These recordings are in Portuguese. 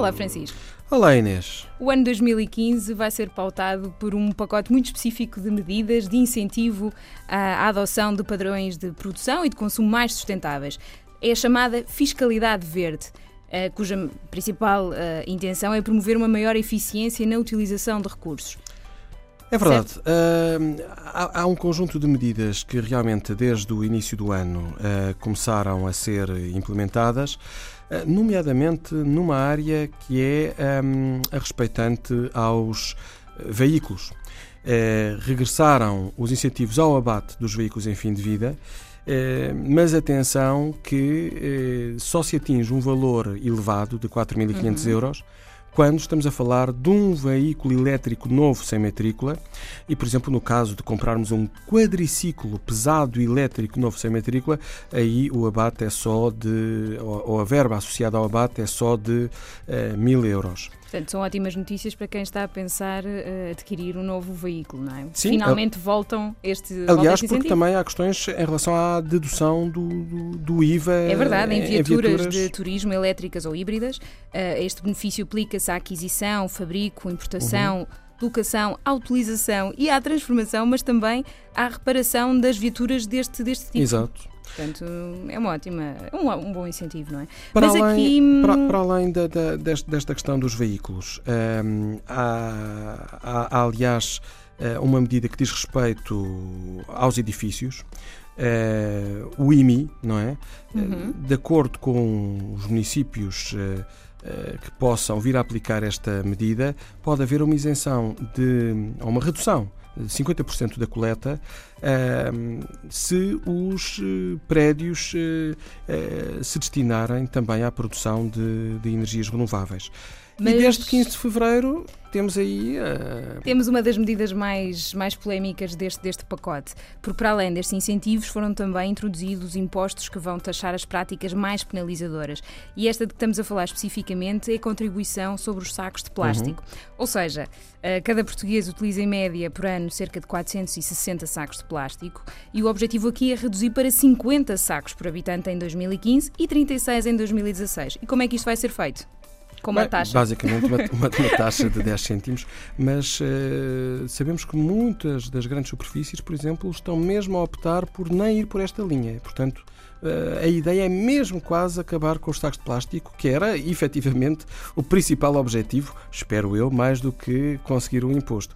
Olá, Francisco. Olá, Inês. O ano 2015 vai ser pautado por um pacote muito específico de medidas de incentivo à adoção de padrões de produção e de consumo mais sustentáveis. É a chamada fiscalidade verde. Uh, cuja principal uh, intenção é promover uma maior eficiência na utilização de recursos. É verdade. Uh, há, há, um conjunto de medidas que realmente, desde o início do ano, começaram a ser implementadas. Eh, nomeadamente numa área que é um, ehm, a respeitante aos eh, veículos. Eh, regressaram os incentivos ao abate dos veículos em fim de vida, mas atenção que só se atinge um valor elevado de 4.500 uhum. euros quando estamos a falar de um veículo elétrico novo sem matrícula e, por exemplo, no caso de comprarmos um quadriciclo pesado elétrico novo sem matrícula, aí o abate é só de, ou a verba associada ao abate é só de uh, mil euros. Portanto, são ótimas notícias para quem está a pensar uh, adquirir um novo veículo, não é? Sim, Finalmente voltam este Aliás, porque também há questões em relação à dedução do, do, do IVA. É verdade, em viaturas, em viaturas, de turismo elétricas ou híbridas, uh, este benefício aplica-se à aquisição, fabrico, importação. Uhum locação, à utilização e à transformação, mas também à reparação das viaturas deste, deste tipo. Exato. Portanto, é uma ótima, um, um bom incentivo, não é? Para Mas além, aqui... para, para além da, da, desta questão dos veículos, um, há, há, há, aliás, eh, uma medida que diz respeito aos edifícios. Uh, o IMI, não é? Uhum. De acordo com os municípios uh, uh, que possam vir a aplicar esta medida, pode haver uma isenção de, ou uma redução 50% da coleta se os eh, prédios eh, eh, se destinarem também à produção de, de energias renováveis. Mas... E desde 15 de fevereiro temos aí. Uh... Temos uma das medidas mais, mais polémicas deste, deste pacote, porque para além destes incentivos foram também introduzidos impostos que vão taxar as práticas mais penalizadoras. E esta de que estamos a falar especificamente é a contribuição sobre os sacos de plástico. Uhum. Ou seja, uh, cada português utiliza em média por ano cerca de 460 sacos de plástico e o objetivo aqui é reduzir para 50 sacos por habitante em 2015 e 36 em 2016. E como é que isto vai ser feito? Com uma taxa. Basicamente, uma, uma, taxa de 10 cêntimos, mas uh, sabemos que muitas das grandes superfícies, por exemplo, estão mesmo a optar por nem ir por esta linha. Portanto, uh, a ideia é mesmo quase acabar com os sacos de plástico, que era efetivamente o principal objetivo, espero eu, mais do que conseguir o imposto.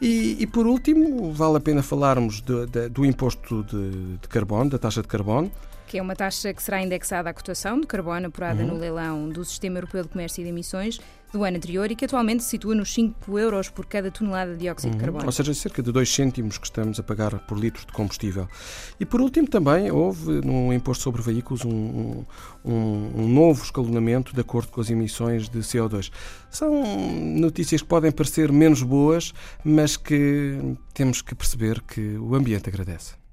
E, e, por último, vale a pena falarmos de, de, do imposto de, de carbono, da taxa de carbono que é uma taxa que será indexada à cotação de carbono apurada uhum. no leilão do Sistema Europeu de Comércio e de Emissões do ano anterior e que atualmente se situa nos 5 euros por cada tonelada de dióxido uhum. de carbono. Ou seja, cerca de 2 cêntimos que estamos a pagar por litro de combustível. E por último também houve no imposto sobre veículos um, um, um novo escalonamento de acordo com as emissões de CO2. São notícias que podem parecer menos boas, mas que temos que perceber que o ambiente agradece.